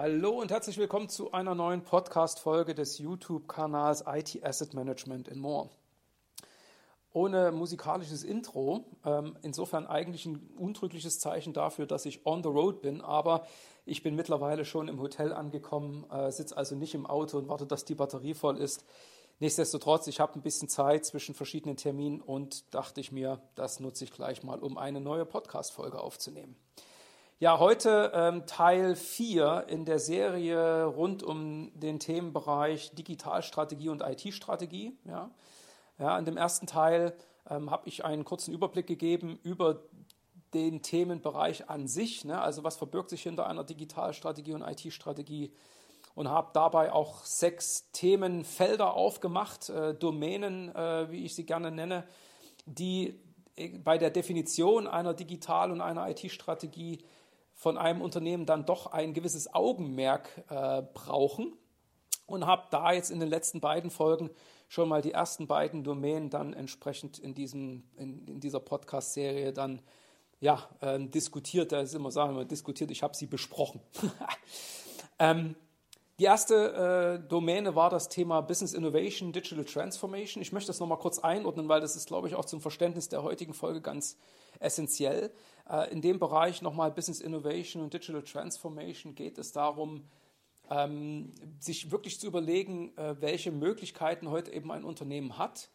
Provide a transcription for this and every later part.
Hallo und herzlich willkommen zu einer neuen Podcast-Folge des YouTube-Kanals IT Asset Management in More. Ohne musikalisches Intro, ähm, insofern eigentlich ein untrügliches Zeichen dafür, dass ich on the road bin, aber ich bin mittlerweile schon im Hotel angekommen, äh, sitze also nicht im Auto und warte, dass die Batterie voll ist. Nichtsdestotrotz, ich habe ein bisschen Zeit zwischen verschiedenen Terminen und dachte ich mir, das nutze ich gleich mal, um eine neue Podcast-Folge aufzunehmen. Ja, heute ähm, Teil 4 in der Serie rund um den Themenbereich Digitalstrategie und IT-Strategie. Ja. Ja, in dem ersten Teil ähm, habe ich einen kurzen Überblick gegeben über den Themenbereich an sich, ne? also was verbirgt sich hinter einer Digitalstrategie und IT-Strategie und habe dabei auch sechs Themenfelder aufgemacht, äh, Domänen, äh, wie ich sie gerne nenne, die äh, bei der Definition einer Digital- und einer IT-Strategie von einem Unternehmen dann doch ein gewisses Augenmerk äh, brauchen und habe da jetzt in den letzten beiden Folgen schon mal die ersten beiden Domänen dann entsprechend in, diesem, in, in dieser Podcast-Serie dann ja, äh, diskutiert. Da ist immer sagen wir diskutiert, ich habe sie besprochen. ähm, die erste äh, Domäne war das Thema Business Innovation, Digital Transformation. Ich möchte das nochmal kurz einordnen, weil das ist, glaube ich, auch zum Verständnis der heutigen Folge ganz essentiell. Äh, in dem Bereich nochmal Business Innovation und Digital Transformation geht es darum, ähm, sich wirklich zu überlegen, äh, welche Möglichkeiten heute eben ein Unternehmen hat,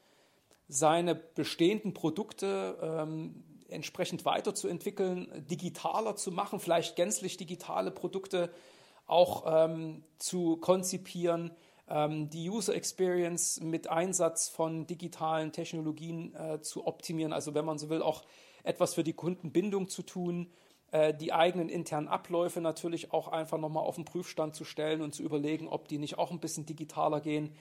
seine bestehenden Produkte ähm, entsprechend weiterzuentwickeln, digitaler zu machen, vielleicht gänzlich digitale Produkte auch ähm, zu konzipieren, ähm, die User Experience mit Einsatz von digitalen Technologien äh, zu optimieren, also wenn man so will, auch etwas für die Kundenbindung zu tun, äh, die eigenen internen Abläufe natürlich auch einfach nochmal auf den Prüfstand zu stellen und zu überlegen, ob die nicht auch ein bisschen digitaler gehen.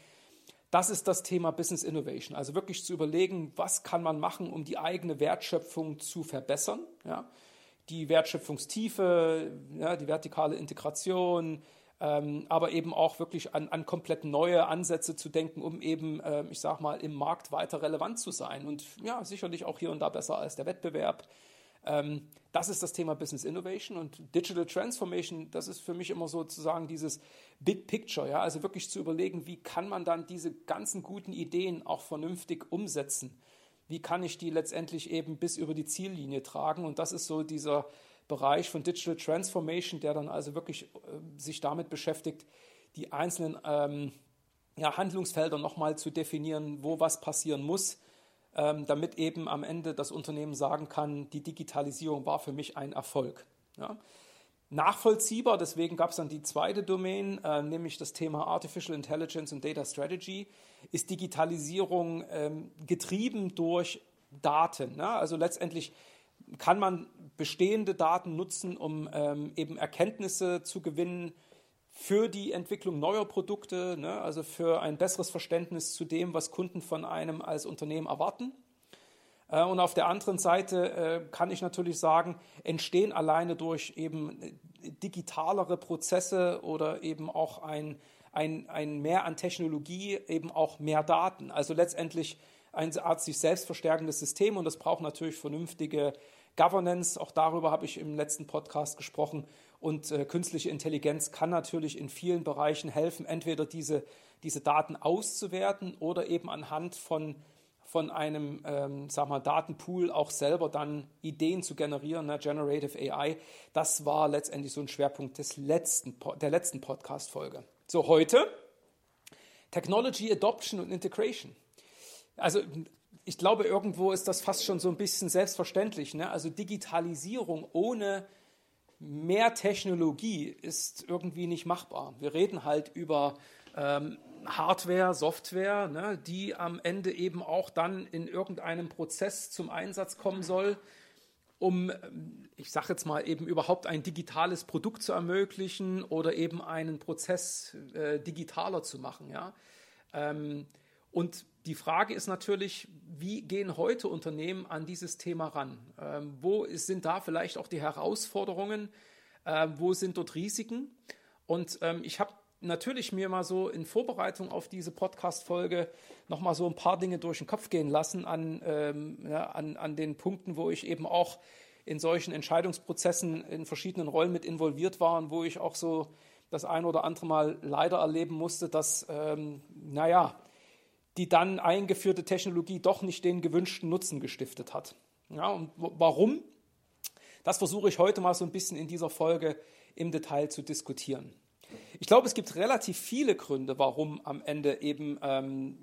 Das ist das Thema Business Innovation. Also wirklich zu überlegen, was kann man machen, um die eigene Wertschöpfung zu verbessern. Ja? Die Wertschöpfungstiefe, ja, die vertikale Integration, ähm, aber eben auch wirklich an, an komplett neue Ansätze zu denken, um eben, äh, ich sag mal, im Markt weiter relevant zu sein und ja, sicherlich auch hier und da besser als der Wettbewerb. Ähm, das ist das Thema Business Innovation und Digital Transformation. Das ist für mich immer sozusagen dieses Big Picture, ja, also wirklich zu überlegen, wie kann man dann diese ganzen guten Ideen auch vernünftig umsetzen? Wie kann ich die letztendlich eben bis über die Ziellinie tragen? Und das ist so dieser Bereich von Digital Transformation, der dann also wirklich äh, sich damit beschäftigt, die einzelnen ähm, ja, Handlungsfelder nochmal zu definieren, wo was passieren muss, ähm, damit eben am Ende das Unternehmen sagen kann, die Digitalisierung war für mich ein Erfolg. Ja. Nachvollziehbar, deswegen gab es dann die zweite Domain, äh, nämlich das Thema Artificial Intelligence und Data Strategy, ist Digitalisierung ähm, getrieben durch Daten. Ne? Also letztendlich kann man bestehende Daten nutzen, um ähm, eben Erkenntnisse zu gewinnen für die Entwicklung neuer Produkte, ne? also für ein besseres Verständnis zu dem, was Kunden von einem als Unternehmen erwarten. Äh, und auf der anderen Seite äh, kann ich natürlich sagen, entstehen alleine durch eben äh, digitalere Prozesse oder eben auch ein, ein, ein Mehr an Technologie, eben auch mehr Daten. Also letztendlich ein Art sich selbst verstärkendes System und das braucht natürlich vernünftige Governance, auch darüber habe ich im letzten Podcast gesprochen. Und äh, künstliche Intelligenz kann natürlich in vielen Bereichen helfen, entweder diese, diese Daten auszuwerten oder eben anhand von, von einem ähm, sag mal, Datenpool auch selber dann Ideen zu generieren, ne? Generative AI. Das war letztendlich so ein Schwerpunkt des letzten, der letzten Podcast-Folge. So, heute Technology Adoption und Integration. Also ich glaube, irgendwo ist das fast schon so ein bisschen selbstverständlich. Ne? Also Digitalisierung ohne mehr Technologie ist irgendwie nicht machbar. Wir reden halt über ähm, Hardware, Software, ne, die am Ende eben auch dann in irgendeinem Prozess zum Einsatz kommen soll, um, ich sage jetzt mal, eben überhaupt ein digitales Produkt zu ermöglichen oder eben einen Prozess äh, digitaler zu machen. Ja? Ähm, und die Frage ist natürlich, wie gehen heute Unternehmen an dieses Thema ran? Ähm, wo sind da vielleicht auch die Herausforderungen? Ähm, wo sind dort Risiken? Und ähm, ich habe natürlich mir mal so in Vorbereitung auf diese Podcast-Folge nochmal so ein paar Dinge durch den Kopf gehen lassen an, ähm, ja, an, an den Punkten, wo ich eben auch in solchen Entscheidungsprozessen in verschiedenen Rollen mit involviert war und wo ich auch so das ein oder andere Mal leider erleben musste, dass, ähm, naja, die dann eingeführte Technologie doch nicht den gewünschten Nutzen gestiftet hat. Ja, und warum? Das versuche ich heute mal so ein bisschen in dieser Folge im Detail zu diskutieren. Ich glaube, es gibt relativ viele Gründe, warum am Ende eben, ähm,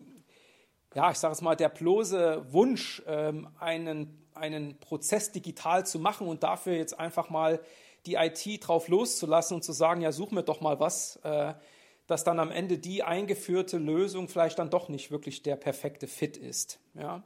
ja, ich sage es mal, der bloße Wunsch, ähm, einen, einen Prozess digital zu machen und dafür jetzt einfach mal die IT drauf loszulassen und zu sagen, ja, such mir doch mal was, äh, dass dann am Ende die eingeführte Lösung vielleicht dann doch nicht wirklich der perfekte Fit ist. Ja?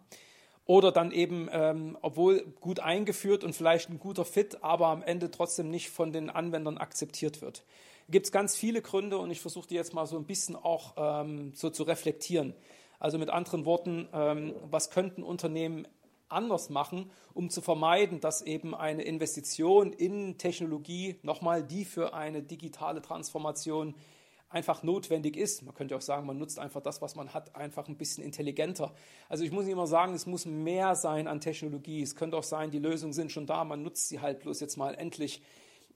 Oder dann eben, ähm, obwohl gut eingeführt und vielleicht ein guter Fit, aber am Ende trotzdem nicht von den Anwendern akzeptiert wird. Gibt es ganz viele Gründe und ich versuche die jetzt mal so ein bisschen auch ähm, so zu reflektieren. Also mit anderen Worten, ähm, was könnten Unternehmen anders machen, um zu vermeiden, dass eben eine Investition in Technologie, nochmal die für eine digitale Transformation einfach notwendig ist. Man könnte auch sagen, man nutzt einfach das, was man hat, einfach ein bisschen intelligenter. Also ich muss nicht immer sagen, es muss mehr sein an Technologie. Es könnte auch sein, die Lösungen sind schon da, man nutzt sie halt bloß jetzt mal endlich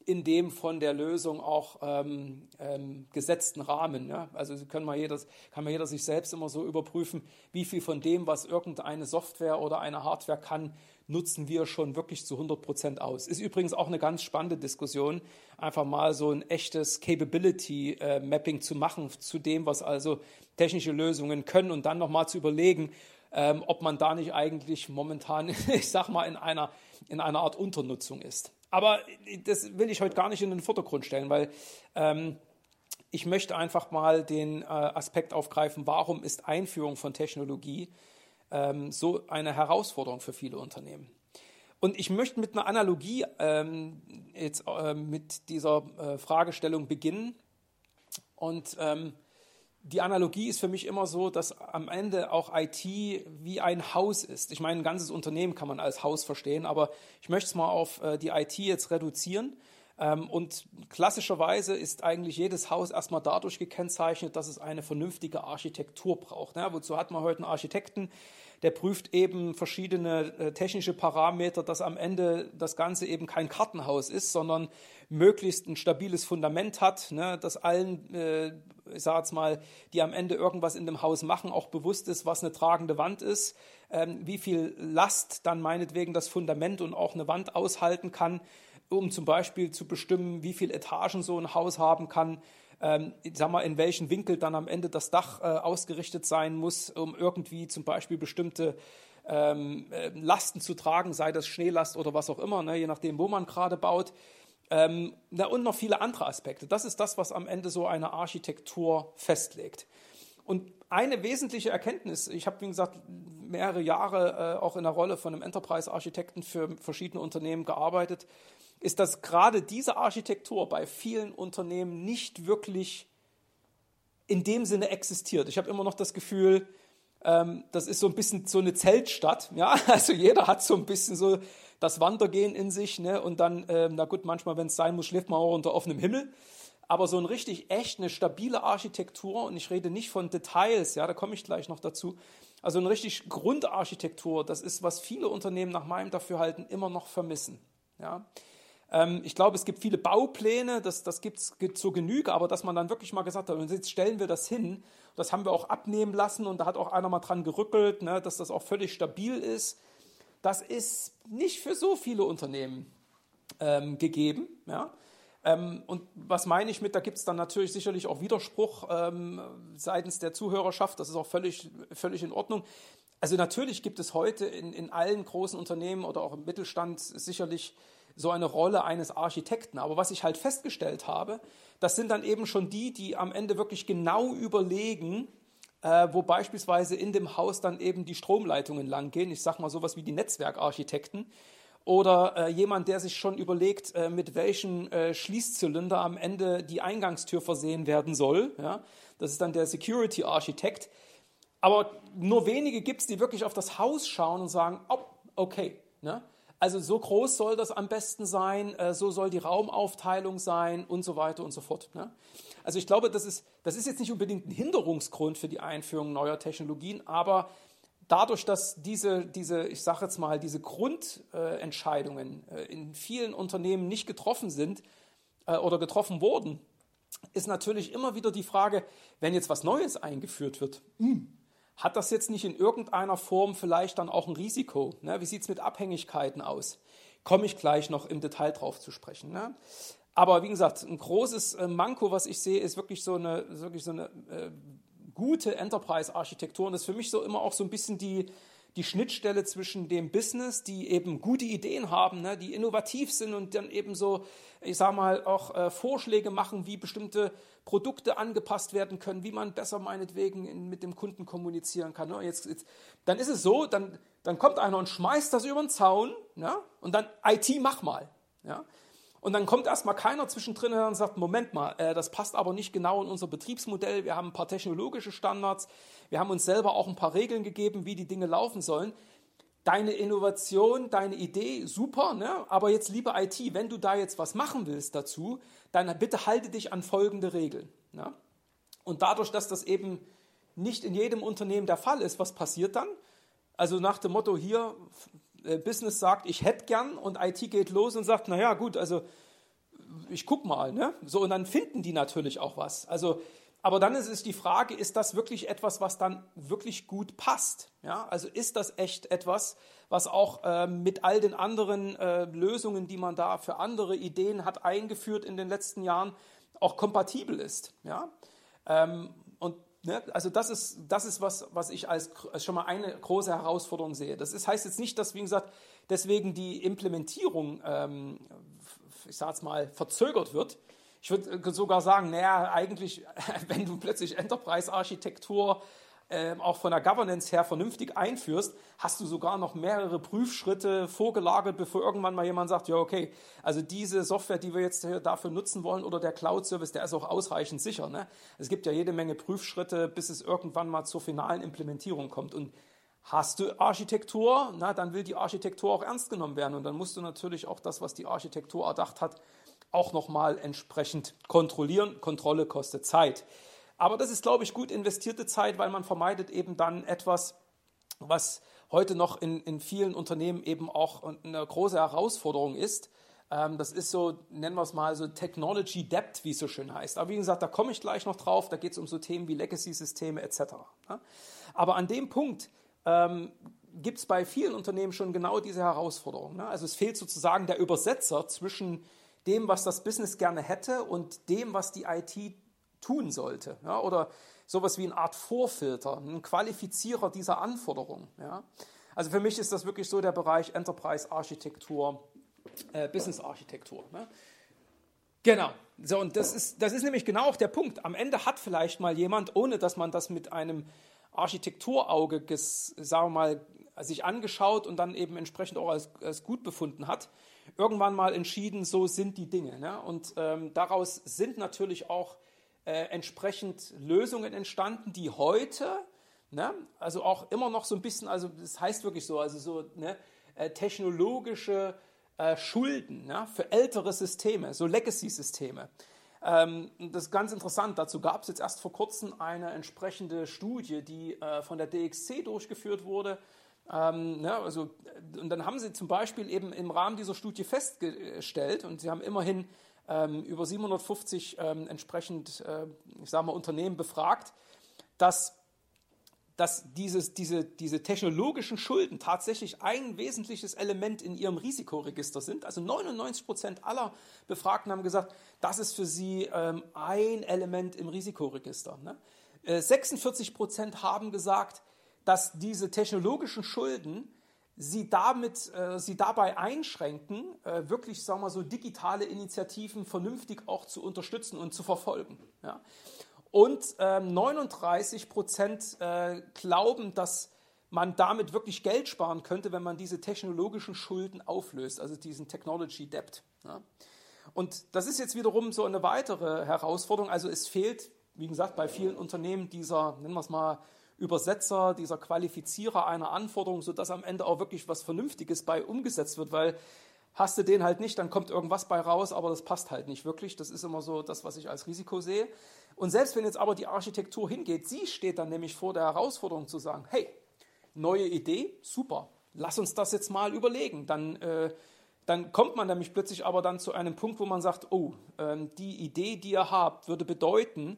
in dem von der Lösung auch ähm, ähm, gesetzten Rahmen. Ja? Also können mal jeder, kann mal jeder sich selbst immer so überprüfen, wie viel von dem, was irgendeine Software oder eine Hardware kann, nutzen wir schon wirklich zu 100 Prozent aus. Ist übrigens auch eine ganz spannende Diskussion, einfach mal so ein echtes Capability-Mapping äh, zu machen zu dem, was also technische Lösungen können und dann nochmal zu überlegen, ähm, ob man da nicht eigentlich momentan, ich sag mal, in einer, in einer Art Unternutzung ist. Aber das will ich heute gar nicht in den Vordergrund stellen, weil ähm, ich möchte einfach mal den äh, Aspekt aufgreifen, warum ist Einführung von Technologie ähm, so eine Herausforderung für viele Unternehmen. Und ich möchte mit einer Analogie ähm, jetzt äh, mit dieser äh, Fragestellung beginnen. Und ähm, die Analogie ist für mich immer so, dass am Ende auch IT wie ein Haus ist. Ich meine, ein ganzes Unternehmen kann man als Haus verstehen, aber ich möchte es mal auf äh, die IT jetzt reduzieren. Ähm, und klassischerweise ist eigentlich jedes Haus erstmal dadurch gekennzeichnet, dass es eine vernünftige Architektur braucht. wozu hat man heute einen Architekten? Der prüft eben verschiedene äh, technische Parameter, dass am Ende das Ganze eben kein Kartenhaus ist, sondern möglichst ein stabiles Fundament hat, ne, dass allen, äh, ich sage jetzt mal, die am Ende irgendwas in dem Haus machen, auch bewusst ist, was eine tragende Wand ist, ähm, wie viel Last dann meinetwegen das Fundament und auch eine Wand aushalten kann, um zum Beispiel zu bestimmen, wie viele Etagen so ein Haus haben kann, ähm, sag mal, in welchen Winkel dann am Ende das Dach äh, ausgerichtet sein muss, um irgendwie zum Beispiel bestimmte ähm, äh, Lasten zu tragen, sei das Schneelast oder was auch immer, ne, je nachdem, wo man gerade baut. Ähm, na, und noch viele andere Aspekte. Das ist das, was am Ende so eine Architektur festlegt. Und eine wesentliche Erkenntnis, ich habe, wie gesagt, mehrere Jahre äh, auch in der Rolle von einem Enterprise-Architekten für verschiedene Unternehmen gearbeitet, ist, dass gerade diese Architektur bei vielen Unternehmen nicht wirklich in dem Sinne existiert. Ich habe immer noch das Gefühl, ähm, das ist so ein bisschen so eine Zeltstadt. Ja? Also jeder hat so ein bisschen so das Wandergehen in sich. Ne? Und dann, ähm, na gut, manchmal, wenn es sein muss, schläft man auch unter offenem Himmel. Aber so ein richtig echt, eine stabile Architektur, und ich rede nicht von Details, ja, da komme ich gleich noch dazu. Also eine richtig Grundarchitektur, das ist, was viele Unternehmen nach meinem Dafürhalten immer noch vermissen. Ja. Ähm, ich glaube, es gibt viele Baupläne, das, das gibt es zur Genüge, aber dass man dann wirklich mal gesagt hat, jetzt stellen wir das hin, das haben wir auch abnehmen lassen und da hat auch einer mal dran gerückelt, ne, dass das auch völlig stabil ist, das ist nicht für so viele Unternehmen ähm, gegeben. Ja. Ähm, und was meine ich mit, da gibt es dann natürlich sicherlich auch Widerspruch ähm, seitens der Zuhörerschaft, das ist auch völlig, völlig in Ordnung. Also natürlich gibt es heute in, in allen großen Unternehmen oder auch im Mittelstand sicherlich so eine Rolle eines Architekten. Aber was ich halt festgestellt habe, das sind dann eben schon die, die am Ende wirklich genau überlegen, äh, wo beispielsweise in dem Haus dann eben die Stromleitungen langgehen. Ich sage mal sowas wie die Netzwerkarchitekten. Oder äh, jemand, der sich schon überlegt, äh, mit welchem äh, Schließzylinder am Ende die Eingangstür versehen werden soll. Ja? Das ist dann der Security-Architekt. Aber nur wenige gibt es, die wirklich auf das Haus schauen und sagen, oh, okay, ne? Also so groß soll das am besten sein, äh, so soll die Raumaufteilung sein und so weiter und so fort. Ne? Also ich glaube, das ist, das ist jetzt nicht unbedingt ein Hinderungsgrund für die Einführung neuer Technologien, aber dadurch, dass diese, diese ich sage jetzt mal, diese Grundentscheidungen äh, in vielen Unternehmen nicht getroffen sind äh, oder getroffen wurden, ist natürlich immer wieder die Frage, wenn jetzt was Neues eingeführt wird, hm, hat das jetzt nicht in irgendeiner Form vielleicht dann auch ein Risiko? Ne? Wie sieht es mit Abhängigkeiten aus? Komme ich gleich noch im Detail drauf zu sprechen. Ne? Aber wie gesagt, ein großes äh, Manko, was ich sehe, ist wirklich so eine, wirklich so eine äh, gute Enterprise-Architektur. Und das ist für mich so immer auch so ein bisschen die, die Schnittstelle zwischen dem Business, die eben gute Ideen haben, ne, die innovativ sind und dann eben so, ich sage mal, auch äh, Vorschläge machen, wie bestimmte Produkte angepasst werden können, wie man besser meinetwegen in, mit dem Kunden kommunizieren kann. Ne. Jetzt, jetzt, dann ist es so, dann, dann kommt einer und schmeißt das über den Zaun ja, und dann IT, mach mal. Ja. Und dann kommt erstmal keiner zwischendrin und sagt, Moment mal, äh, das passt aber nicht genau in unser Betriebsmodell. Wir haben ein paar technologische Standards. Wir haben uns selber auch ein paar Regeln gegeben, wie die Dinge laufen sollen. Deine Innovation, deine Idee, super, ne? aber jetzt liebe IT, wenn du da jetzt was machen willst dazu, dann bitte halte dich an folgende Regeln. Ne? Und dadurch, dass das eben nicht in jedem Unternehmen der Fall ist, was passiert dann? Also nach dem Motto hier, Business sagt, ich hätte gern und IT geht los und sagt, naja gut, also ich guck mal, ne? So und dann finden die natürlich auch was. Also aber dann ist es die Frage, ist das wirklich etwas, was dann wirklich gut passt? Ja, also ist das echt etwas, was auch äh, mit all den anderen äh, Lösungen, die man da für andere Ideen hat eingeführt in den letzten Jahren, auch kompatibel ist? Ja, ähm, und Ne? Also das ist, das ist was, was ich als, als, schon mal eine große Herausforderung sehe. Das ist, heißt jetzt nicht, dass, wie gesagt, deswegen die Implementierung, ähm, ich sage es mal, verzögert wird. Ich würde sogar sagen, naja, eigentlich, wenn du plötzlich Enterprise-Architektur ähm, auch von der Governance her vernünftig einführst, hast du sogar noch mehrere Prüfschritte vorgelagert, bevor irgendwann mal jemand sagt, ja okay, also diese Software, die wir jetzt dafür nutzen wollen oder der Cloud-Service, der ist auch ausreichend sicher. Ne? Es gibt ja jede Menge Prüfschritte, bis es irgendwann mal zur finalen Implementierung kommt. Und Hast du Architektur, na, dann will die Architektur auch ernst genommen werden und dann musst du natürlich auch das, was die Architektur erdacht hat, auch nochmal entsprechend kontrollieren. Kontrolle kostet Zeit. Aber das ist, glaube ich, gut investierte Zeit, weil man vermeidet eben dann etwas, was heute noch in, in vielen Unternehmen eben auch eine große Herausforderung ist. Ähm, das ist so, nennen wir es mal so Technology Debt, wie es so schön heißt. Aber wie gesagt, da komme ich gleich noch drauf. Da geht es um so Themen wie Legacy-Systeme etc. Aber an dem Punkt ähm, gibt es bei vielen Unternehmen schon genau diese Herausforderung. Ne? Also es fehlt sozusagen der Übersetzer zwischen dem, was das Business gerne hätte und dem, was die IT tun sollte. Ja, oder sowas wie eine Art Vorfilter, ein Qualifizierer dieser Anforderungen. Ja. Also für mich ist das wirklich so der Bereich Enterprise-Architektur, äh, Business-Architektur. Ne. Genau. So, und das ist, das ist nämlich genau auch der Punkt. Am Ende hat vielleicht mal jemand, ohne dass man das mit einem Architekturauge, sagen wir mal, sich angeschaut und dann eben entsprechend auch als, als gut befunden hat, irgendwann mal entschieden, so sind die Dinge. Ne? Und ähm, daraus sind natürlich auch äh, entsprechend Lösungen entstanden, die heute, ne, also auch immer noch so ein bisschen, also das heißt wirklich so, also so ne, äh, technologische äh, Schulden ne, für ältere Systeme, so Legacy-Systeme. Ähm, das ist ganz interessant. Dazu gab es jetzt erst vor kurzem eine entsprechende Studie, die äh, von der DXC durchgeführt wurde. Ähm, ne, also, und dann haben sie zum Beispiel eben im Rahmen dieser Studie festgestellt, und sie haben immerhin ähm, über 750 ähm, entsprechend, äh, ich sage mal, Unternehmen befragt, dass, dass dieses, diese, diese technologischen Schulden tatsächlich ein wesentliches Element in ihrem Risikoregister sind. Also 99 Prozent aller Befragten haben gesagt, das ist für sie ähm, ein Element im Risikoregister. Ne? Äh, 46 Prozent haben gesagt, dass diese technologischen Schulden sie damit, äh, sie dabei einschränken, äh, wirklich, sagen wir so, digitale Initiativen vernünftig auch zu unterstützen und zu verfolgen. Ja. Und äh, 39 Prozent äh, glauben, dass man damit wirklich Geld sparen könnte, wenn man diese technologischen Schulden auflöst, also diesen Technology Debt. Ja. Und das ist jetzt wiederum so eine weitere Herausforderung. Also es fehlt, wie gesagt, bei vielen Unternehmen dieser, nennen wir es mal, Übersetzer, dieser Qualifizierer einer Anforderung, sodass am Ende auch wirklich was Vernünftiges bei umgesetzt wird, weil hast du den halt nicht, dann kommt irgendwas bei raus, aber das passt halt nicht wirklich. Das ist immer so das, was ich als Risiko sehe. Und selbst wenn jetzt aber die Architektur hingeht, sie steht dann nämlich vor der Herausforderung zu sagen, hey, neue Idee, super, lass uns das jetzt mal überlegen. Dann, äh, dann kommt man nämlich plötzlich aber dann zu einem Punkt, wo man sagt, oh, ähm, die Idee, die ihr habt, würde bedeuten,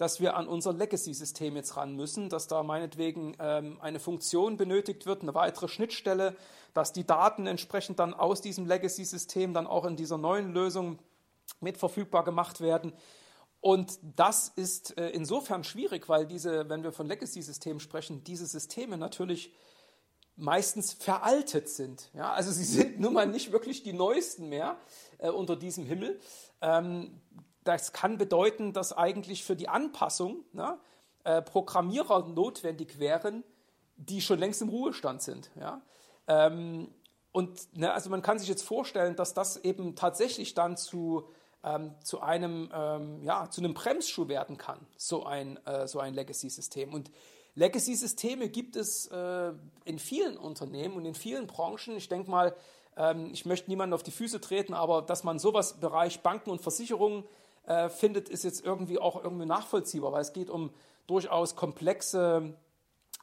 dass wir an unser Legacy-System jetzt ran müssen, dass da meinetwegen ähm, eine Funktion benötigt wird, eine weitere Schnittstelle, dass die Daten entsprechend dann aus diesem Legacy-System dann auch in dieser neuen Lösung mit verfügbar gemacht werden. Und das ist äh, insofern schwierig, weil diese, wenn wir von Legacy-Systemen sprechen, diese Systeme natürlich meistens veraltet sind. Ja, also sie sind nun mal nicht wirklich die neuesten mehr äh, unter diesem Himmel. Ähm, das kann bedeuten, dass eigentlich für die Anpassung ne, äh, Programmierer notwendig wären, die schon längst im Ruhestand sind. Ja? Ähm, und ne, also man kann sich jetzt vorstellen, dass das eben tatsächlich dann zu, ähm, zu einem ähm, ja, zu einem Bremsschuh werden kann, so ein, äh, so ein Legacy-System. Und Legacy-Systeme gibt es äh, in vielen Unternehmen und in vielen Branchen. Ich denke mal, ähm, ich möchte niemanden auf die Füße treten, aber dass man sowas im Bereich Banken und Versicherungen äh, findet, ist jetzt irgendwie auch irgendwie nachvollziehbar, weil es geht um durchaus komplexe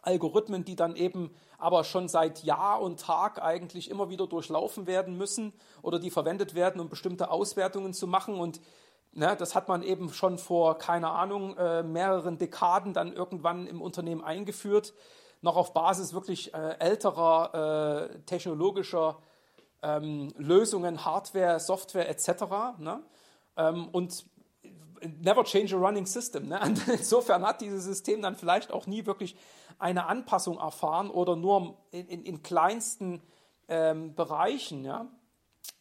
Algorithmen, die dann eben aber schon seit Jahr und Tag eigentlich immer wieder durchlaufen werden müssen oder die verwendet werden, um bestimmte Auswertungen zu machen. Und Ne, das hat man eben schon vor, keine Ahnung, äh, mehreren Dekaden dann irgendwann im Unternehmen eingeführt, noch auf Basis wirklich äh, älterer äh, technologischer ähm, Lösungen, Hardware, Software etc. Ne? Ähm, und never change a running system. Ne? insofern hat dieses System dann vielleicht auch nie wirklich eine Anpassung erfahren oder nur in, in, in kleinsten ähm, Bereichen. Ja?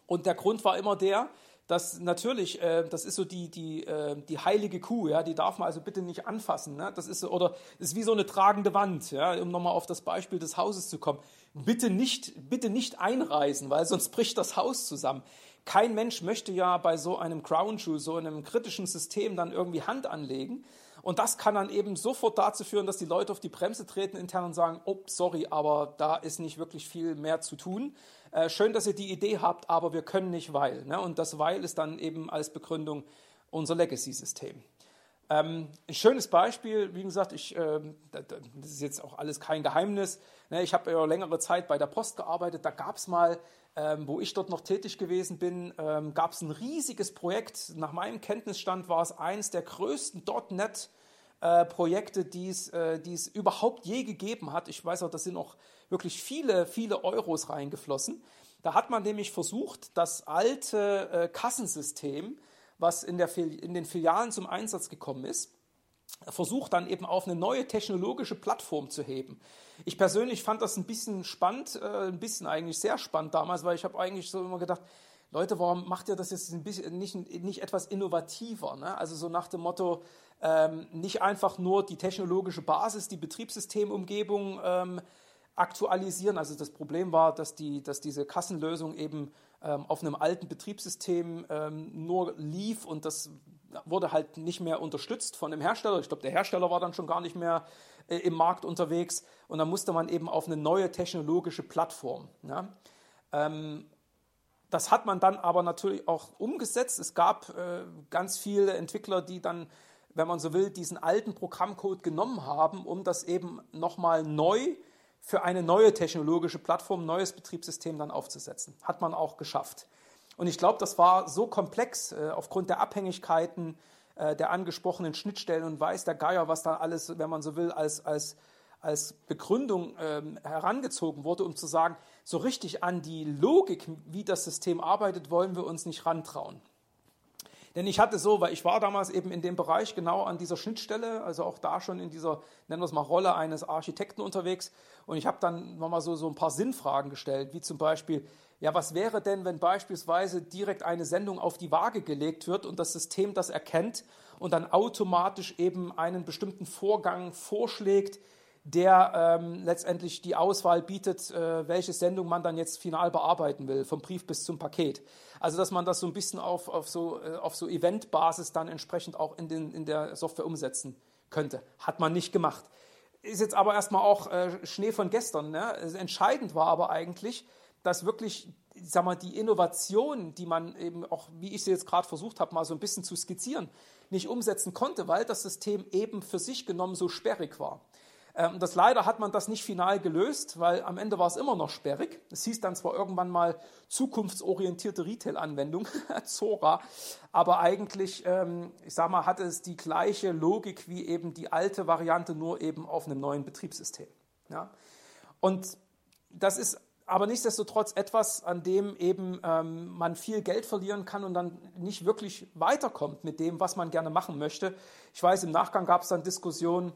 Und der Grund war immer der, dass natürlich, äh, das ist so die, die, äh, die heilige Kuh, ja, die darf man also bitte nicht anfassen. Ne? Das ist so, oder ist wie so eine tragende Wand, ja, um nochmal auf das Beispiel des Hauses zu kommen. Bitte nicht, bitte nicht einreißen, weil sonst bricht das Haus zusammen. Kein Mensch möchte ja bei so einem Crown Jewel, so einem kritischen System dann irgendwie Hand anlegen. Und das kann dann eben sofort dazu führen, dass die Leute auf die Bremse treten intern und sagen, oh, sorry, aber da ist nicht wirklich viel mehr zu tun. Äh, schön, dass ihr die Idee habt, aber wir können nicht, weil. Ne? Und das weil ist dann eben als Begründung unser Legacy-System. Ähm, ein schönes Beispiel, wie gesagt, ich, äh, das ist jetzt auch alles kein Geheimnis. Ne? Ich habe ja längere Zeit bei der Post gearbeitet. Da gab es mal, ähm, wo ich dort noch tätig gewesen bin, ähm, gab es ein riesiges Projekt. Nach meinem Kenntnisstand war es eines der größten .NET äh, Projekte, die es, äh, die es überhaupt je gegeben hat. Ich weiß auch, da sind auch wirklich viele, viele Euros reingeflossen. Da hat man nämlich versucht, das alte äh, Kassensystem, was in, der, in den Filialen zum Einsatz gekommen ist, versucht dann eben auf eine neue technologische Plattform zu heben. Ich persönlich fand das ein bisschen spannend, äh, ein bisschen eigentlich sehr spannend damals, weil ich habe eigentlich so immer gedacht, Leute, warum macht ihr das jetzt ein bisschen nicht, nicht etwas innovativer? Ne? Also so nach dem Motto, ähm, nicht einfach nur die technologische Basis, die Betriebssystemumgebung ähm, aktualisieren. Also das Problem war, dass, die, dass diese Kassenlösung eben ähm, auf einem alten Betriebssystem ähm, nur lief und das wurde halt nicht mehr unterstützt von dem Hersteller. Ich glaube, der Hersteller war dann schon gar nicht mehr äh, im Markt unterwegs und dann musste man eben auf eine neue technologische Plattform. Ja. Ähm, das hat man dann aber natürlich auch umgesetzt. Es gab äh, ganz viele Entwickler, die dann wenn man so will, diesen alten Programmcode genommen haben, um das eben nochmal neu für eine neue technologische Plattform, neues Betriebssystem dann aufzusetzen. Hat man auch geschafft. Und ich glaube, das war so komplex äh, aufgrund der Abhängigkeiten äh, der angesprochenen Schnittstellen und weiß der Geier, was da alles, wenn man so will, als, als, als Begründung ähm, herangezogen wurde, um zu sagen, so richtig an die Logik, wie das System arbeitet, wollen wir uns nicht rantrauen. Denn ich hatte so, weil ich war damals eben in dem Bereich genau an dieser Schnittstelle, also auch da schon in dieser, nennen wir es mal, Rolle eines Architekten unterwegs. Und ich habe dann nochmal so, so ein paar Sinnfragen gestellt, wie zum Beispiel, ja, was wäre denn, wenn beispielsweise direkt eine Sendung auf die Waage gelegt wird und das System das erkennt und dann automatisch eben einen bestimmten Vorgang vorschlägt, der ähm, letztendlich die Auswahl bietet, äh, welche Sendung man dann jetzt final bearbeiten will, vom Brief bis zum Paket. Also dass man das so ein bisschen auf, auf so, äh, so Event-Basis dann entsprechend auch in, den, in der Software umsetzen könnte. Hat man nicht gemacht. Ist jetzt aber erstmal auch äh, Schnee von gestern. Ne? Entscheidend war aber eigentlich, dass wirklich sag mal, die Innovation, die man eben auch, wie ich sie jetzt gerade versucht habe, mal so ein bisschen zu skizzieren, nicht umsetzen konnte, weil das System eben für sich genommen so sperrig war. Ähm, das leider hat man das nicht final gelöst, weil am Ende war es immer noch sperrig. Es hieß dann zwar irgendwann mal zukunftsorientierte Retail-Anwendung, Zora, aber eigentlich, ähm, ich sag mal, hatte es die gleiche Logik wie eben die alte Variante, nur eben auf einem neuen Betriebssystem. Ja? Und das ist aber nichtsdestotrotz etwas, an dem eben ähm, man viel Geld verlieren kann und dann nicht wirklich weiterkommt mit dem, was man gerne machen möchte. Ich weiß, im Nachgang gab es dann Diskussionen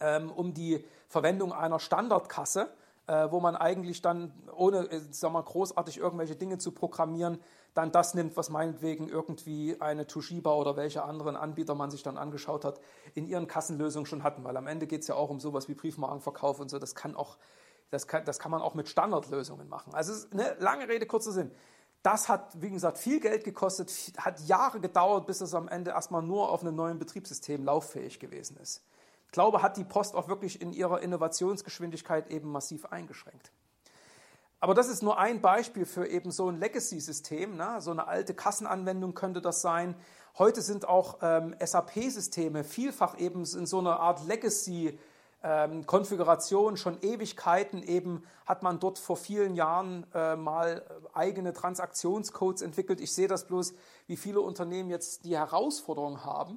ähm, um die Verwendung einer Standardkasse, äh, wo man eigentlich dann, ohne äh, sagen großartig irgendwelche Dinge zu programmieren, dann das nimmt, was meinetwegen irgendwie eine Toshiba oder welche anderen Anbieter man sich dann angeschaut hat, in ihren Kassenlösungen schon hatten. Weil am Ende geht es ja auch um sowas wie Briefmarkenverkauf und so. Das kann auch das kann, das kann man auch mit Standardlösungen machen. Also eine lange Rede, kurzer Sinn. Das hat, wie gesagt, viel Geld gekostet, hat Jahre gedauert, bis es am Ende erstmal nur auf einem neuen Betriebssystem lauffähig gewesen ist. Ich glaube, hat die Post auch wirklich in ihrer Innovationsgeschwindigkeit eben massiv eingeschränkt. Aber das ist nur ein Beispiel für eben so ein Legacy-System. Ne? So eine alte Kassenanwendung könnte das sein. Heute sind auch ähm, SAP-Systeme vielfach eben in so einer Art Legacy-System ähm, Konfiguration schon Ewigkeiten eben hat man dort vor vielen Jahren äh, mal eigene Transaktionscodes entwickelt. Ich sehe das bloß, wie viele Unternehmen jetzt die Herausforderung haben,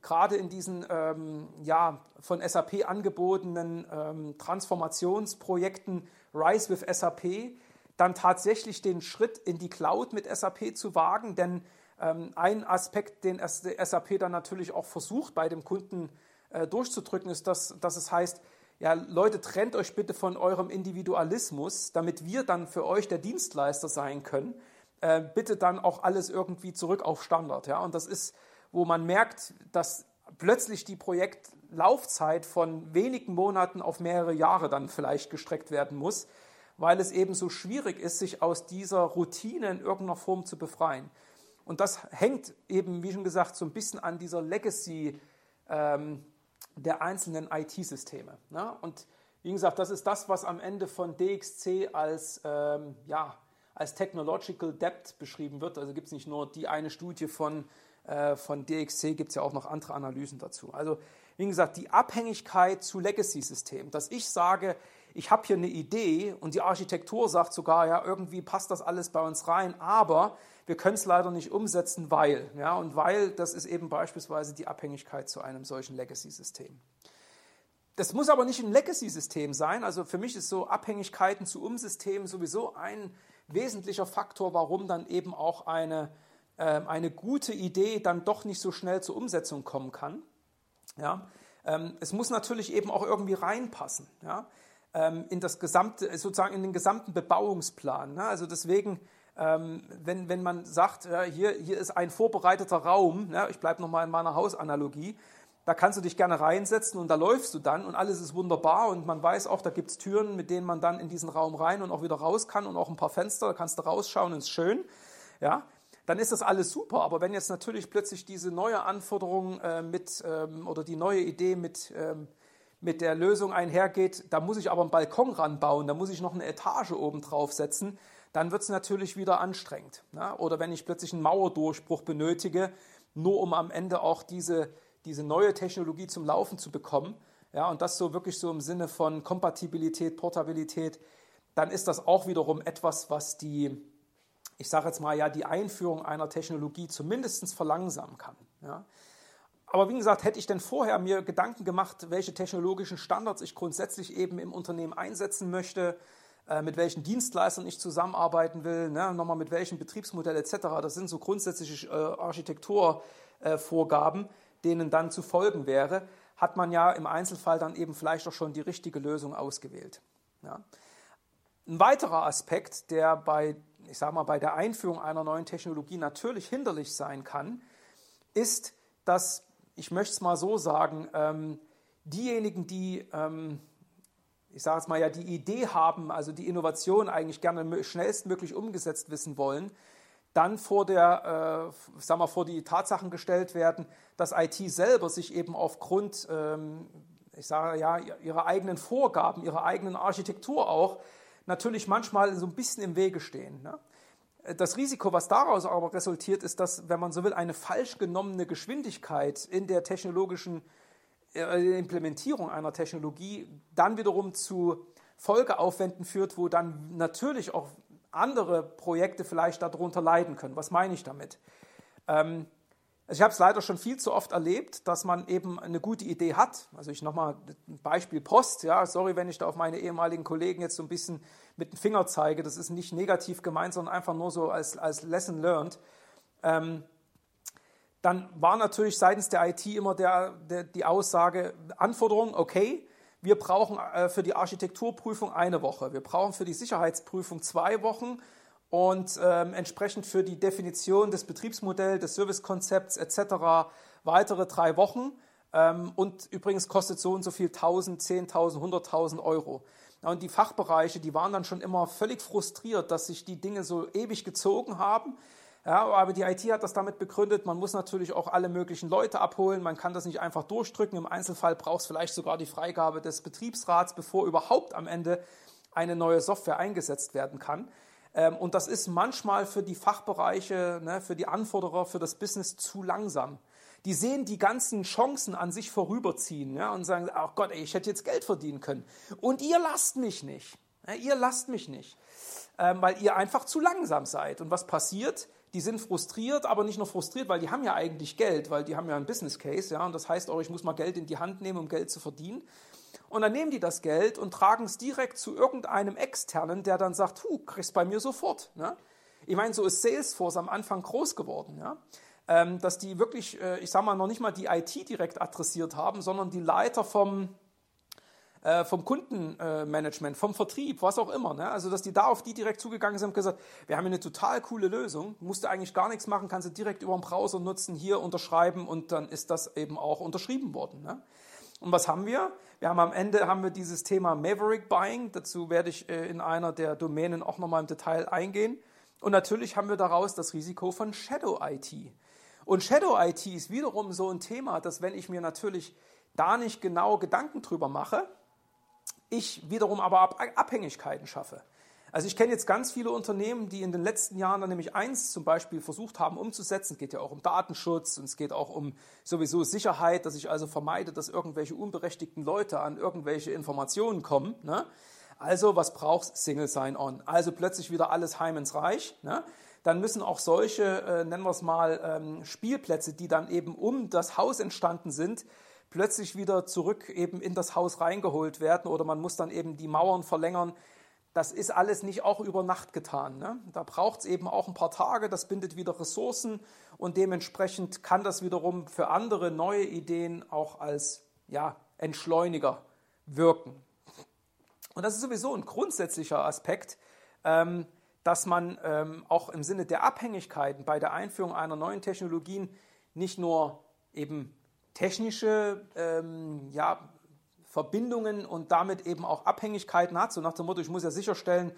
gerade in diesen ähm, ja, von SAP angebotenen ähm, Transformationsprojekten Rise with SAP, dann tatsächlich den Schritt in die Cloud mit SAP zu wagen, denn ähm, ein Aspekt, den SAP dann natürlich auch versucht bei dem Kunden äh, durchzudrücken, ist, dass, dass es heißt, ja, Leute, trennt euch bitte von eurem Individualismus, damit wir dann für euch der Dienstleister sein können. Äh, bitte dann auch alles irgendwie zurück auf Standard. Ja? Und das ist, wo man merkt, dass plötzlich die Projektlaufzeit von wenigen Monaten auf mehrere Jahre dann vielleicht gestreckt werden muss, weil es eben so schwierig ist, sich aus dieser Routine in irgendeiner Form zu befreien. Und das hängt eben, wie schon gesagt, so ein bisschen an dieser Legacy- ähm, der einzelnen IT-Systeme. Ne? Und wie gesagt, das ist das, was am Ende von DXC als, ähm, ja, als Technological Debt beschrieben wird. Also gibt es nicht nur die eine Studie von, äh, von DXC, gibt es ja auch noch andere Analysen dazu. Also wie gesagt, die Abhängigkeit zu Legacy-Systemen, dass ich sage, ich habe hier eine Idee und die Architektur sagt sogar, ja, irgendwie passt das alles bei uns rein, aber wir können es leider nicht umsetzen, weil. Ja, und weil, das ist eben beispielsweise die Abhängigkeit zu einem solchen Legacy-System. Das muss aber nicht ein Legacy-System sein. Also für mich ist so Abhängigkeiten zu Umsystemen sowieso ein wesentlicher Faktor, warum dann eben auch eine, äh, eine gute Idee dann doch nicht so schnell zur Umsetzung kommen kann. Ja, ähm, es muss natürlich eben auch irgendwie reinpassen. Ja, in das gesamte, sozusagen in den gesamten Bebauungsplan. Ne? Also deswegen ähm, wenn, wenn man sagt, ja, hier, hier ist ein vorbereiteter Raum, ja, ich bleibe nochmal in meiner Hausanalogie, da kannst du dich gerne reinsetzen und da läufst du dann und alles ist wunderbar und man weiß auch, da gibt es Türen, mit denen man dann in diesen Raum rein und auch wieder raus kann und auch ein paar Fenster, da kannst du rausschauen ist schön. Ja, dann ist das alles super. Aber wenn jetzt natürlich plötzlich diese neue Anforderung äh, mit ähm, oder die neue Idee mit, ähm, mit der Lösung einhergeht, da muss ich aber einen Balkon ranbauen, da muss ich noch eine Etage oben drauf setzen, dann wird es natürlich wieder anstrengend. Ne? Oder wenn ich plötzlich einen Mauerdurchbruch benötige, nur um am Ende auch diese, diese neue Technologie zum Laufen zu bekommen, ja, und das so wirklich so im Sinne von Kompatibilität, Portabilität, dann ist das auch wiederum etwas, was die, ich sage jetzt mal ja, die Einführung einer Technologie zumindest verlangsamen kann. Ja. Aber wie gesagt, hätte ich denn vorher mir Gedanken gemacht, welche technologischen Standards ich grundsätzlich eben im Unternehmen einsetzen möchte, äh, mit welchen Dienstleistern ich zusammenarbeiten will, ne, nochmal mit welchem Betriebsmodell etc. Das sind so grundsätzliche äh, Architekturvorgaben, denen dann zu folgen wäre, hat man ja im Einzelfall dann eben vielleicht auch schon die richtige Lösung ausgewählt. Ja. Ein weiterer Aspekt, der bei, ich sag mal, bei der Einführung einer neuen Technologie natürlich hinderlich sein kann, ist, dass, ich möchte es mal so sagen, ähm, diejenigen, die ähm, ich sage es mal ja, die Idee haben, also die Innovation eigentlich gerne schnellstmöglich umgesetzt wissen wollen, dann vor, der, äh, sag mal, vor die Tatsachen gestellt werden, dass IT selber sich eben aufgrund, ähm, ich sage ja, ihrer eigenen Vorgaben, ihrer eigenen Architektur auch, natürlich manchmal so ein bisschen im Wege stehen. Ne? Das Risiko, was daraus aber resultiert, ist, dass, wenn man so will, eine falsch genommene Geschwindigkeit in der technologischen äh, Implementierung einer Technologie dann wiederum zu Folgeaufwänden führt, wo dann natürlich auch andere Projekte vielleicht darunter leiden können. Was meine ich damit? Ähm, also ich habe es leider schon viel zu oft erlebt, dass man eben eine gute Idee hat. Also ich nochmal ein Beispiel Post. Ja, sorry, wenn ich da auf meine ehemaligen Kollegen jetzt so ein bisschen mit dem Finger zeige. Das ist nicht negativ gemeint, sondern einfach nur so als, als Lesson learned. Ähm, dann war natürlich seitens der IT immer der, der, die Aussage, Anforderung, okay, wir brauchen äh, für die Architekturprüfung eine Woche, wir brauchen für die Sicherheitsprüfung zwei Wochen und ähm, entsprechend für die Definition des Betriebsmodells, des Servicekonzepts etc. weitere drei Wochen. Ähm, und übrigens kostet so und so viel 1000, 10.000, 100.000 Euro. Und die Fachbereiche, die waren dann schon immer völlig frustriert, dass sich die Dinge so ewig gezogen haben. Ja, aber die IT hat das damit begründet, man muss natürlich auch alle möglichen Leute abholen, man kann das nicht einfach durchdrücken. Im Einzelfall braucht es vielleicht sogar die Freigabe des Betriebsrats, bevor überhaupt am Ende eine neue Software eingesetzt werden kann. Ähm, und das ist manchmal für die Fachbereiche, ne, für die Anforderer, für das Business zu langsam. Die sehen die ganzen Chancen an sich vorüberziehen ja, und sagen, ach Gott, ey, ich hätte jetzt Geld verdienen können. Und ihr lasst mich nicht. Ja, ihr lasst mich nicht, ähm, weil ihr einfach zu langsam seid. Und was passiert? die sind frustriert, aber nicht nur frustriert, weil die haben ja eigentlich Geld, weil die haben ja einen Business Case, ja, und das heißt auch, ich muss mal Geld in die Hand nehmen, um Geld zu verdienen. Und dann nehmen die das Geld und tragen es direkt zu irgendeinem Externen, der dann sagt, hu, kriegst bei mir sofort. Ne? Ich meine, so ist Salesforce am Anfang groß geworden, ja. Ähm, dass die wirklich, äh, ich sage mal, noch nicht mal die IT direkt adressiert haben, sondern die Leiter vom, äh, vom Kundenmanagement, vom Vertrieb, was auch immer. Ne? Also, dass die da auf die direkt zugegangen sind und gesagt, wir haben hier eine total coole Lösung, musst du eigentlich gar nichts machen, kannst du direkt über den Browser nutzen, hier unterschreiben und dann ist das eben auch unterschrieben worden. Ne? Und was haben wir? Wir haben am Ende haben wir dieses Thema Maverick Buying. Dazu werde ich äh, in einer der Domänen auch nochmal im Detail eingehen. Und natürlich haben wir daraus das Risiko von Shadow IT. Und Shadow IT ist wiederum so ein Thema, dass wenn ich mir natürlich da nicht genau Gedanken drüber mache, ich wiederum aber Abhängigkeiten schaffe. Also ich kenne jetzt ganz viele Unternehmen, die in den letzten Jahren dann nämlich eins zum Beispiel versucht haben umzusetzen. Es geht ja auch um Datenschutz und es geht auch um sowieso Sicherheit, dass ich also vermeide, dass irgendwelche unberechtigten Leute an irgendwelche Informationen kommen. Ne? Also was brauchst Single Sign-On? Also plötzlich wieder alles heim ins Reich. Ne? Dann müssen auch solche, äh, nennen wir es mal, ähm, Spielplätze, die dann eben um das Haus entstanden sind, plötzlich wieder zurück eben in das Haus reingeholt werden oder man muss dann eben die Mauern verlängern. Das ist alles nicht auch über Nacht getan. Ne? Da braucht es eben auch ein paar Tage, das bindet wieder Ressourcen und dementsprechend kann das wiederum für andere neue Ideen auch als ja, Entschleuniger wirken. Und das ist sowieso ein grundsätzlicher Aspekt, ähm, dass man ähm, auch im Sinne der Abhängigkeiten bei der Einführung einer neuen Technologien nicht nur eben technische ähm, ja, Verbindungen und damit eben auch Abhängigkeiten hat. So nach dem Motto, ich muss ja sicherstellen,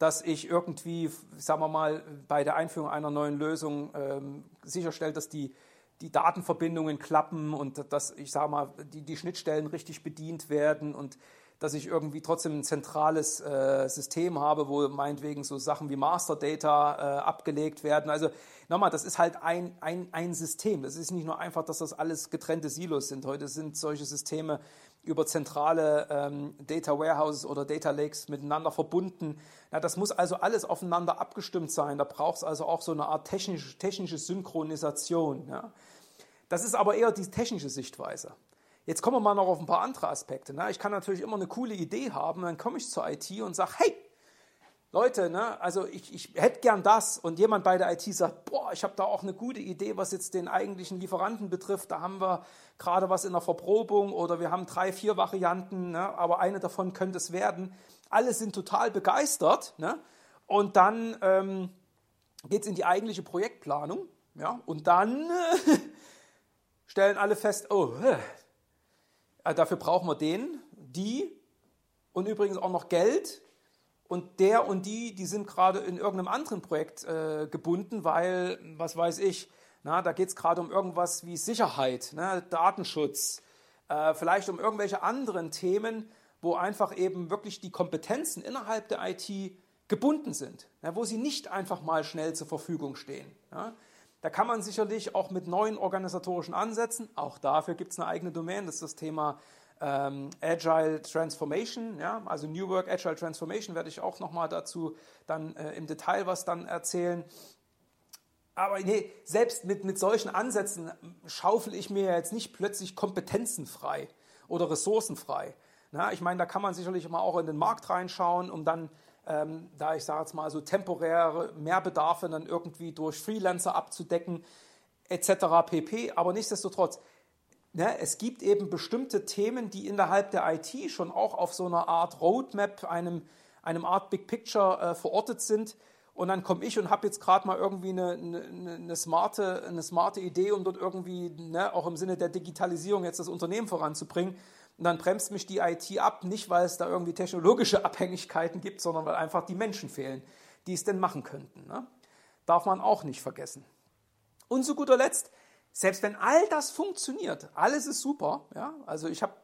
dass ich irgendwie, sagen wir mal, bei der Einführung einer neuen Lösung ähm, sicherstelle, dass die, die Datenverbindungen klappen und dass, ich sage mal, die, die Schnittstellen richtig bedient werden und dass ich irgendwie trotzdem ein zentrales äh, System habe, wo meinetwegen so Sachen wie Master Data äh, abgelegt werden. Also nochmal, das ist halt ein, ein, ein System. Das ist nicht nur einfach, dass das alles getrennte Silos sind. Heute sind solche Systeme über zentrale ähm, Data Warehouses oder Data Lakes miteinander verbunden. Ja, das muss also alles aufeinander abgestimmt sein. Da braucht es also auch so eine Art technisch, technische Synchronisation. Ja. Das ist aber eher die technische Sichtweise. Jetzt kommen wir mal noch auf ein paar andere Aspekte. Ne? Ich kann natürlich immer eine coole Idee haben, dann komme ich zur IT und sage, hey, Leute, ne, also ich, ich hätte gern das und jemand bei der IT sagt, boah, ich habe da auch eine gute Idee, was jetzt den eigentlichen Lieferanten betrifft. Da haben wir gerade was in der Verprobung oder wir haben drei, vier Varianten, ne, aber eine davon könnte es werden. Alle sind total begeistert ne, und dann ähm, geht es in die eigentliche Projektplanung ja, und dann äh, stellen alle fest, oh, äh, dafür brauchen wir den, die und übrigens auch noch Geld. Und der und die, die sind gerade in irgendeinem anderen Projekt äh, gebunden, weil, was weiß ich, na, da geht es gerade um irgendwas wie Sicherheit, ne, Datenschutz, äh, vielleicht um irgendwelche anderen Themen, wo einfach eben wirklich die Kompetenzen innerhalb der IT gebunden sind, ja, wo sie nicht einfach mal schnell zur Verfügung stehen. Ja. Da kann man sicherlich auch mit neuen organisatorischen Ansätzen, auch dafür gibt es eine eigene Domain, das ist das Thema ähm, Agile Transformation, ja, also New Work Agile Transformation werde ich auch nochmal dazu dann äh, im Detail was dann erzählen. Aber nee, selbst mit, mit solchen Ansätzen schaufel ich mir jetzt nicht plötzlich Kompetenzen frei oder Ressourcen frei. Na, ich meine, da kann man sicherlich mal auch in den Markt reinschauen, um dann, ähm, da ich sage jetzt mal so temporäre Mehrbedarfe dann irgendwie durch Freelancer abzudecken, etc. pp. Aber nichtsdestotrotz, ne, es gibt eben bestimmte Themen, die innerhalb der IT schon auch auf so einer Art Roadmap, einem, einem Art Big Picture äh, verortet sind und dann komme ich und habe jetzt gerade mal irgendwie eine, eine, eine, smarte, eine smarte Idee, um dort irgendwie, ne, auch im Sinne der Digitalisierung, jetzt das Unternehmen voranzubringen. Und dann bremst mich die IT ab, nicht weil es da irgendwie technologische Abhängigkeiten gibt, sondern weil einfach die Menschen fehlen, die es denn machen könnten. Ne? Darf man auch nicht vergessen. Und zu guter Letzt, selbst wenn all das funktioniert, alles ist super, ja, also ich habe,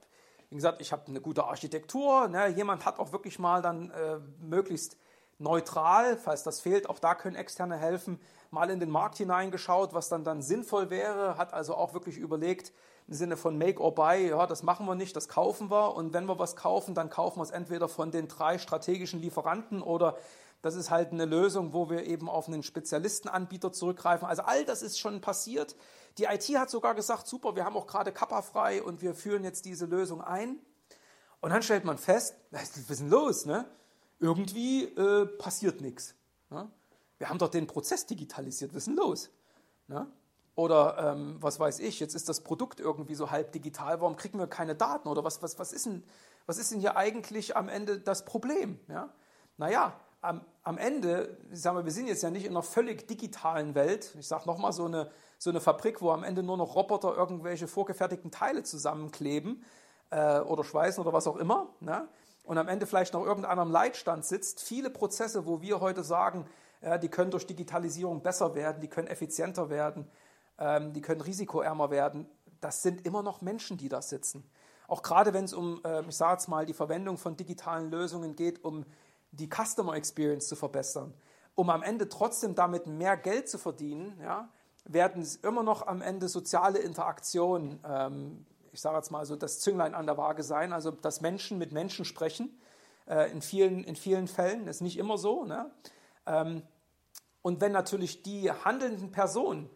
wie gesagt, ich habe eine gute Architektur, ne, jemand hat auch wirklich mal dann äh, möglichst neutral, falls das fehlt, auch da können Externe helfen, mal in den Markt hineingeschaut, was dann, dann sinnvoll wäre, hat also auch wirklich überlegt, im Sinne von Make or Buy, ja, das machen wir nicht, das kaufen wir und wenn wir was kaufen, dann kaufen wir es entweder von den drei strategischen Lieferanten oder das ist halt eine Lösung, wo wir eben auf einen Spezialistenanbieter zurückgreifen. Also all das ist schon passiert. Die IT hat sogar gesagt, super, wir haben auch gerade Kappa frei und wir führen jetzt diese Lösung ein. Und dann stellt man fest, was ist denn los? Ne? irgendwie äh, passiert nichts. Ne? Wir haben doch den Prozess digitalisiert, was ist denn los? Ne? Oder ähm, was weiß ich, jetzt ist das Produkt irgendwie so halb digital, warum kriegen wir keine Daten? Oder was, was, was, ist, denn, was ist denn hier eigentlich am Ende das Problem? Ja? Naja, am, am Ende, ich sage mal, wir sind jetzt ja nicht in einer völlig digitalen Welt. Ich sage nochmal, so eine, so eine Fabrik, wo am Ende nur noch Roboter irgendwelche vorgefertigten Teile zusammenkleben äh, oder schweißen oder was auch immer. Ne? und am Ende vielleicht noch irgendeiner im Leitstand sitzt, viele Prozesse, wo wir heute sagen, ja, die können durch Digitalisierung besser werden, die können effizienter werden, ähm, die können risikoärmer werden, das sind immer noch Menschen, die da sitzen. Auch gerade wenn es um, äh, ich sage jetzt mal, die Verwendung von digitalen Lösungen geht, um die Customer Experience zu verbessern, um am Ende trotzdem damit mehr Geld zu verdienen, ja, werden es immer noch am Ende soziale Interaktionen ähm, ich sage jetzt mal so, das Zünglein an der Waage sein, also dass Menschen mit Menschen sprechen, äh, in, vielen, in vielen Fällen, ist nicht immer so. Ne? Ähm, und wenn natürlich die handelnden Personen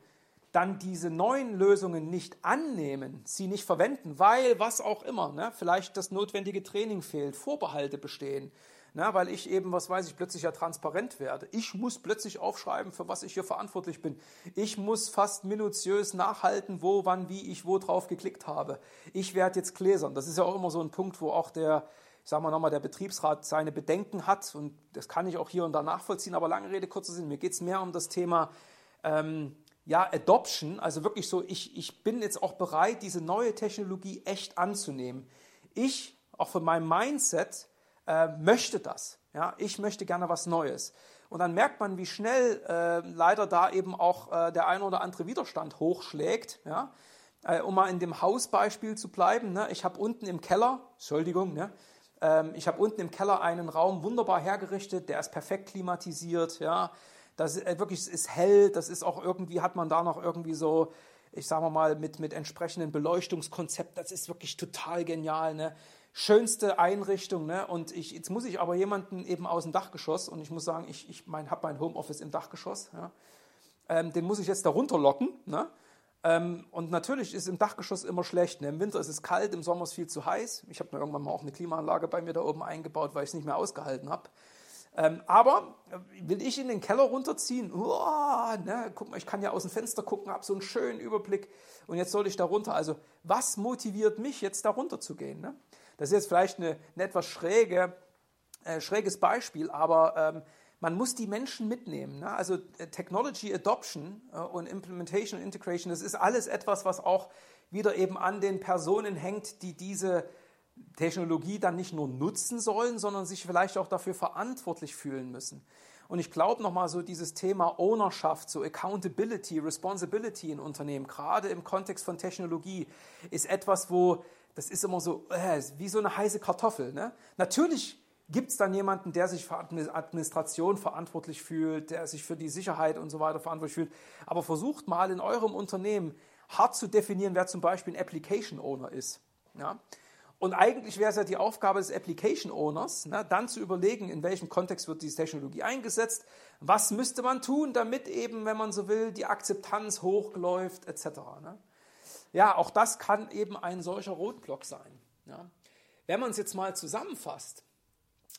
dann diese neuen Lösungen nicht annehmen, sie nicht verwenden, weil was auch immer, ne, vielleicht das notwendige Training fehlt, Vorbehalte bestehen, na, weil ich eben, was weiß ich, plötzlich ja transparent werde. Ich muss plötzlich aufschreiben, für was ich hier verantwortlich bin. Ich muss fast minutiös nachhalten, wo, wann, wie ich wo drauf geklickt habe. Ich werde jetzt gläsern. Das ist ja auch immer so ein Punkt, wo auch der, ich sage mal nochmal, der Betriebsrat seine Bedenken hat. Und das kann ich auch hier und da nachvollziehen. Aber lange Rede, kurzer Sinn. Mir geht es mehr um das Thema, ähm, ja, Adoption. Also wirklich so, ich, ich bin jetzt auch bereit, diese neue Technologie echt anzunehmen. Ich, auch von meinem Mindset, äh, möchte das. Ja? Ich möchte gerne was Neues. Und dann merkt man, wie schnell äh, leider da eben auch äh, der ein oder andere Widerstand hochschlägt. Ja? Äh, um mal in dem Hausbeispiel zu bleiben. Ne? Ich habe unten im Keller, Entschuldigung, ne? ähm, ich habe unten im Keller einen Raum wunderbar hergerichtet, der ist perfekt klimatisiert. Ja? Das ist, äh, wirklich ist hell, das ist auch irgendwie, hat man da noch irgendwie so ich sage mal, mit, mit entsprechenden Beleuchtungskonzept, das ist wirklich total genial. Ne? schönste Einrichtung. Ne? Und ich, jetzt muss ich aber jemanden eben aus dem Dachgeschoss, und ich muss sagen, ich, ich mein, habe mein Homeoffice im Dachgeschoss, ja? ähm, den muss ich jetzt da runterlocken. Ne? Ähm, und natürlich ist im Dachgeschoss immer schlecht. Ne? Im Winter ist es kalt, im Sommer ist es viel zu heiß. Ich habe mir irgendwann mal auch eine Klimaanlage bei mir da oben eingebaut, weil ich es nicht mehr ausgehalten habe. Ähm, aber äh, will ich in den Keller runterziehen? Uah, ne, guck mal, ich kann ja aus dem Fenster gucken, habe so einen schönen Überblick und jetzt soll ich da runter. Also was motiviert mich jetzt da runter zu gehen? Ne? Das ist jetzt vielleicht eine, ein etwas schräge, äh, schräges Beispiel, aber ähm, man muss die Menschen mitnehmen. Ne? Also äh, Technology Adoption äh, und Implementation und Integration, das ist alles etwas, was auch wieder eben an den Personen hängt, die diese Technologie dann nicht nur nutzen sollen, sondern sich vielleicht auch dafür verantwortlich fühlen müssen. Und ich glaube nochmal so dieses Thema Ownerschaft, so Accountability, Responsibility in Unternehmen, gerade im Kontext von Technologie, ist etwas, wo das ist immer so äh, wie so eine heiße Kartoffel. Ne? Natürlich Gibt es dann jemanden, der sich für Administration verantwortlich fühlt, der sich für die Sicherheit und so weiter verantwortlich fühlt? Aber versucht mal in eurem Unternehmen hart zu definieren, wer zum Beispiel ein Application Owner ist. Ja? Und eigentlich wäre es ja die Aufgabe des Application Owners, ne, dann zu überlegen, in welchem Kontext wird diese Technologie eingesetzt, was müsste man tun, damit eben, wenn man so will, die Akzeptanz hochläuft, etc. Ne? Ja, auch das kann eben ein solcher Rotblock sein. Ja? Wenn man es jetzt mal zusammenfasst,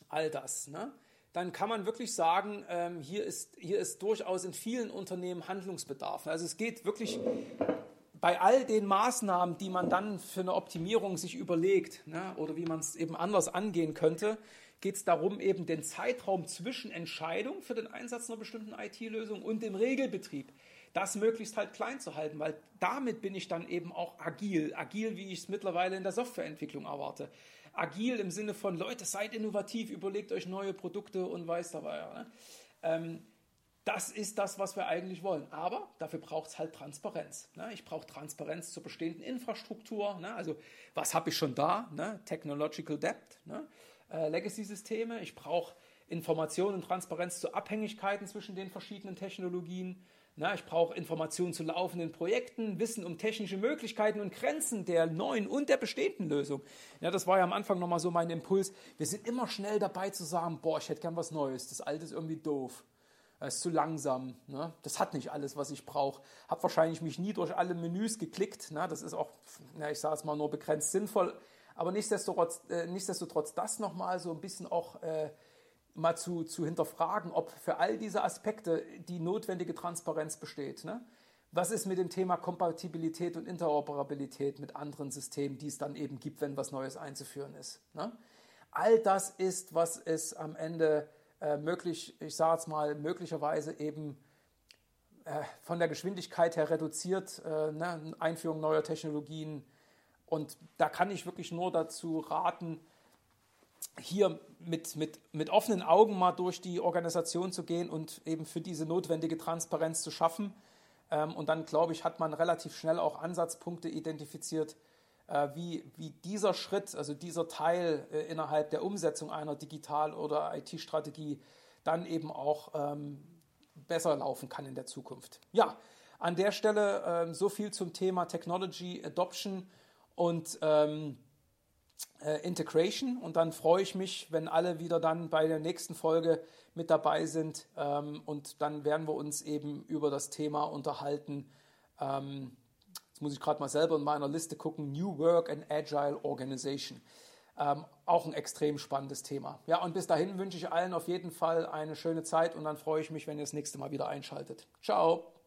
all das, ne, dann kann man wirklich sagen, ähm, hier, ist, hier ist durchaus in vielen Unternehmen Handlungsbedarf. Also es geht wirklich bei all den Maßnahmen, die man dann für eine Optimierung sich überlegt ne, oder wie man es eben anders angehen könnte, geht es darum, eben den Zeitraum zwischen Entscheidung für den Einsatz einer bestimmten IT-Lösung und dem Regelbetrieb, das möglichst halt klein zu halten, weil damit bin ich dann eben auch agil. Agil, wie ich es mittlerweile in der Softwareentwicklung erwarte. Agil im Sinne von, Leute, seid innovativ, überlegt euch neue Produkte und weiß dabei. Ne? Ähm, das ist das, was wir eigentlich wollen. Aber dafür braucht es halt Transparenz. Ne? Ich brauche Transparenz zur bestehenden Infrastruktur. Ne? Also was habe ich schon da? Ne? Technological Debt, ne? äh, Legacy-Systeme. Ich brauche Informationen und Transparenz zu Abhängigkeiten zwischen den verschiedenen Technologien. Na, ich brauche Informationen zu laufenden Projekten, Wissen um technische Möglichkeiten und Grenzen der neuen und der bestehenden Lösung. Ja, das war ja am Anfang nochmal so mein Impuls. Wir sind immer schnell dabei zu sagen, boah, ich hätte gern was Neues. Das Alte ist irgendwie doof. Es ist zu langsam. Ne? Das hat nicht alles, was ich brauche. Habe wahrscheinlich mich nie durch alle Menüs geklickt. Ne? Das ist auch, na, ich sage es mal, nur begrenzt sinnvoll. Aber nichtsdestotrotz, äh, nichtsdestotrotz das nochmal so ein bisschen auch äh, mal zu, zu hinterfragen, ob für all diese Aspekte die notwendige Transparenz besteht. Ne? Was ist mit dem Thema Kompatibilität und Interoperabilität mit anderen Systemen, die es dann eben gibt, wenn was Neues einzuführen ist? Ne? All das ist, was es am Ende äh, möglich, ich sage jetzt mal, möglicherweise eben äh, von der Geschwindigkeit her reduziert, äh, ne? Einführung neuer Technologien. Und da kann ich wirklich nur dazu raten, hier mit, mit, mit offenen Augen mal durch die Organisation zu gehen und eben für diese notwendige Transparenz zu schaffen. Ähm, und dann, glaube ich, hat man relativ schnell auch Ansatzpunkte identifiziert, wie, wie dieser Schritt, also dieser Teil äh, innerhalb der Umsetzung einer Digital- oder IT-Strategie dann eben auch ähm, besser laufen kann in der Zukunft. Ja, an der Stelle ähm, so viel zum Thema Technology Adoption und ähm, äh, Integration und dann freue ich mich, wenn alle wieder dann bei der nächsten Folge mit dabei sind ähm, und dann werden wir uns eben über das Thema unterhalten. Ähm, jetzt muss ich gerade mal selber in meiner Liste gucken, New Work and Agile Organization. Ähm, auch ein extrem spannendes Thema. Ja, und bis dahin wünsche ich allen auf jeden Fall eine schöne Zeit und dann freue ich mich, wenn ihr das nächste Mal wieder einschaltet. Ciao!